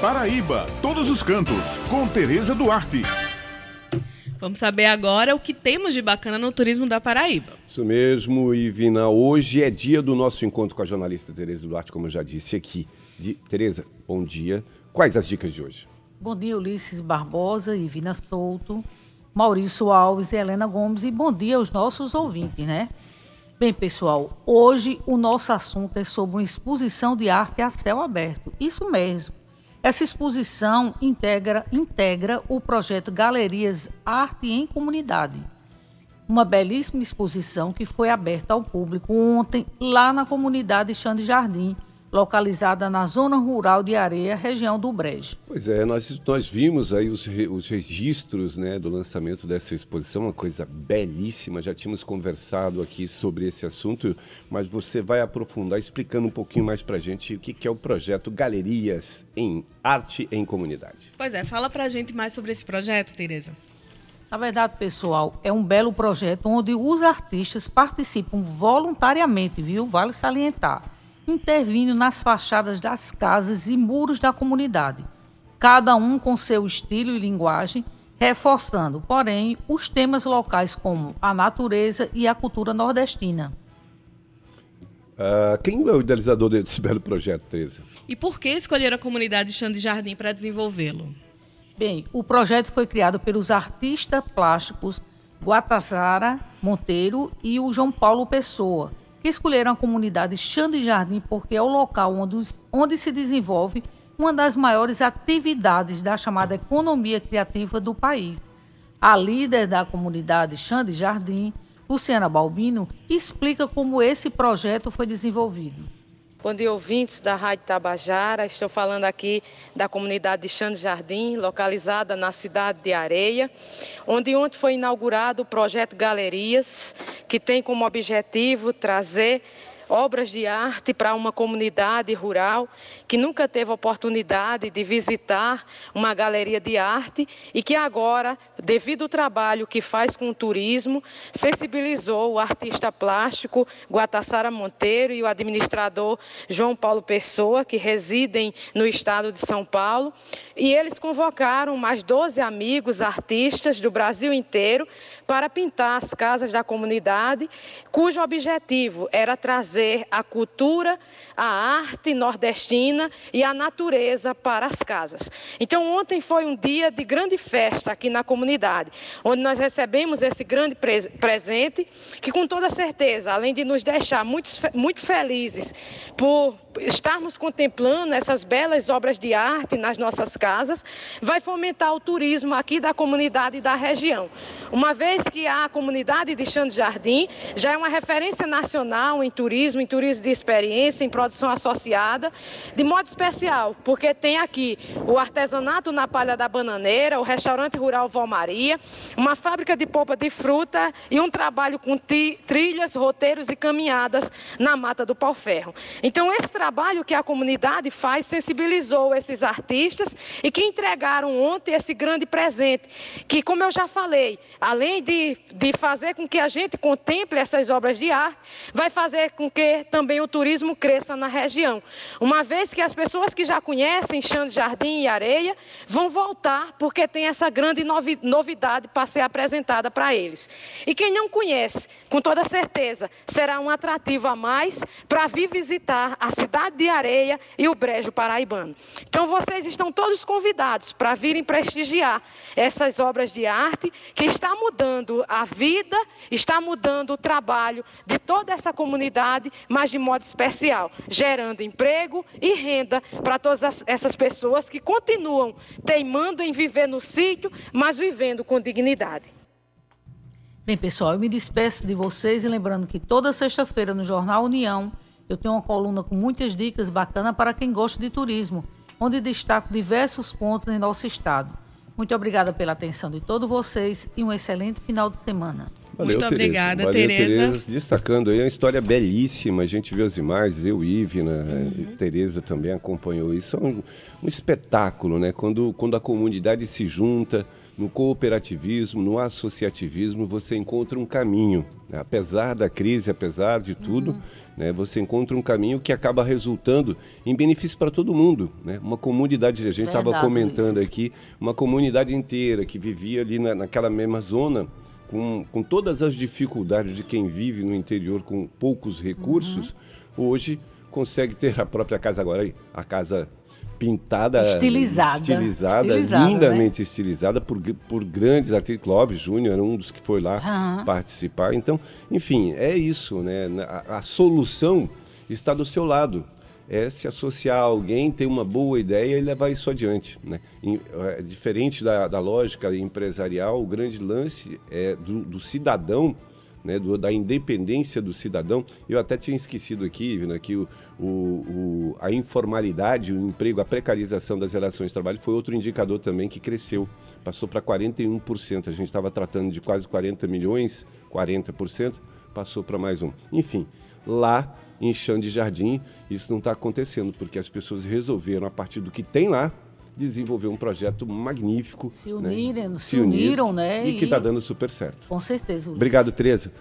Paraíba, todos os cantos, com Tereza Duarte. Vamos saber agora o que temos de bacana no turismo da Paraíba. Isso mesmo, Ivina. Hoje é dia do nosso encontro com a jornalista Tereza Duarte, como eu já disse aqui. De... Tereza, bom dia. Quais as dicas de hoje? Bom dia, Ulisses Barbosa, Ivina Souto, Maurício Alves e Helena Gomes. E bom dia aos nossos ouvintes, né? Bem, pessoal, hoje o nosso assunto é sobre uma exposição de arte a céu aberto. Isso mesmo. Essa exposição integra, integra o projeto Galerias Arte em Comunidade. Uma belíssima exposição que foi aberta ao público ontem lá na comunidade Xande Jardim, localizada na zona rural de Areia, região do Brejo. Pois é, nós, nós vimos aí os, os registros né, do lançamento dessa exposição, uma coisa belíssima. Já tínhamos conversado aqui sobre esse assunto, mas você vai aprofundar explicando um pouquinho mais para a gente o que, que é o projeto Galerias em Arte em Comunidade. Pois é, fala para a gente mais sobre esse projeto, Tereza. Na verdade, pessoal, é um belo projeto onde os artistas participam voluntariamente, viu? Vale salientar intervindo nas fachadas das casas e muros da comunidade, cada um com seu estilo e linguagem, reforçando, porém, os temas locais como a natureza e a cultura nordestina. Uh, quem é o idealizador desse belo projeto, Teresa? E por que escolher a comunidade Xande Jardim para desenvolvê-lo? Bem, o projeto foi criado pelos artistas plásticos Guatazara Monteiro e o João Paulo Pessoa, que escolheram a comunidade Xande Jardim porque é o local onde, onde se desenvolve uma das maiores atividades da chamada economia criativa do país. A líder da comunidade Xande Jardim, Luciana Balbino, explica como esse projeto foi desenvolvido. Bom dia, ouvintes da Rádio Tabajara. Estou falando aqui da comunidade de Xande Jardim, localizada na cidade de Areia, onde ontem foi inaugurado o projeto Galerias, que tem como objetivo trazer obras de arte para uma comunidade rural que nunca teve oportunidade de visitar uma galeria de arte e que agora, devido ao trabalho que faz com o turismo, sensibilizou o artista plástico Guatassara Monteiro e o administrador João Paulo Pessoa, que residem no estado de São Paulo, e eles convocaram mais 12 amigos artistas do Brasil inteiro para pintar as casas da comunidade, cujo objetivo era trazer a cultura, a arte nordestina e a natureza para as casas. Então, ontem foi um dia de grande festa aqui na comunidade, onde nós recebemos esse grande presente, que com toda certeza, além de nos deixar muito, muito felizes por estarmos contemplando essas belas obras de arte nas nossas casas, vai fomentar o turismo aqui da comunidade e da região. Uma vez que a comunidade de Xande Jardim já é uma referência nacional em turismo, em turismo de experiência, em produção associada, de modo especial, porque tem aqui o artesanato na palha da bananeira, o restaurante rural Valmaria, uma fábrica de polpa de fruta e um trabalho com trilhas, roteiros e caminhadas na mata do pau-ferro. Então, esse trabalho que a comunidade faz sensibilizou esses artistas e que entregaram ontem esse grande presente, que, como eu já falei, além de, de fazer com que a gente contemple essas obras de arte, vai fazer com que também o turismo cresça na região. Uma vez que as pessoas que já conhecem Xande Jardim e Areia vão voltar porque tem essa grande novidade para ser apresentada para eles. E quem não conhece, com toda certeza, será um atrativo a mais para vir visitar a cidade cidade de Areia e o Brejo Paraibano. Então vocês estão todos convidados para virem prestigiar essas obras de arte que está mudando a vida, está mudando o trabalho de toda essa comunidade, mas de modo especial, gerando emprego e renda para todas essas pessoas que continuam teimando em viver no sítio, mas vivendo com dignidade. Bem, pessoal, eu me despeço de vocês e lembrando que toda sexta-feira no Jornal União eu tenho uma coluna com muitas dicas bacanas para quem gosta de turismo, onde destaco diversos pontos em nosso estado. Muito obrigada pela atenção de todos vocês e um excelente final de semana. Valeu, Muito Tereza. obrigada, Valeu, Tereza. Tereza. Destacando aí, é uma história belíssima. A gente viu as imagens, eu, Ivna, uhum. Tereza também acompanhou isso. É um, um espetáculo, né? Quando, quando a comunidade se junta, no cooperativismo, no associativismo, você encontra um caminho. Né? Apesar da crise, apesar de tudo, uhum. né, você encontra um caminho que acaba resultando em benefício para todo mundo. Né? Uma comunidade, a gente estava comentando isso. aqui, uma comunidade inteira que vivia ali na, naquela mesma zona, com, com todas as dificuldades de quem vive no interior com poucos recursos, uhum. hoje consegue ter a própria casa agora, a casa pintada, estilizada, estilizada, estilizada lindamente né? estilizada por, por grandes artistas. Clóvis Júnior era um dos que foi lá uhum. participar. Então, enfim, é isso, né? A, a, solução está do seu lado. É se associar a alguém, ter uma boa ideia e levar isso adiante. Né? É, diferente da, da lógica empresarial, o grande lance é do, do cidadão né, do, da independência do cidadão. Eu até tinha esquecido aqui, vindo aqui, o, o, a informalidade, o emprego, a precarização das relações de trabalho foi outro indicador também que cresceu, passou para 41%. A gente estava tratando de quase 40 milhões, 40%, passou para mais um. Enfim, lá em Chão de Jardim, isso não está acontecendo, porque as pessoas resolveram, a partir do que tem lá, desenvolver um projeto magnífico. Se, unirem, né? se, se uniram, né? E que está dando super certo. Com certeza. Obrigado, Tereza.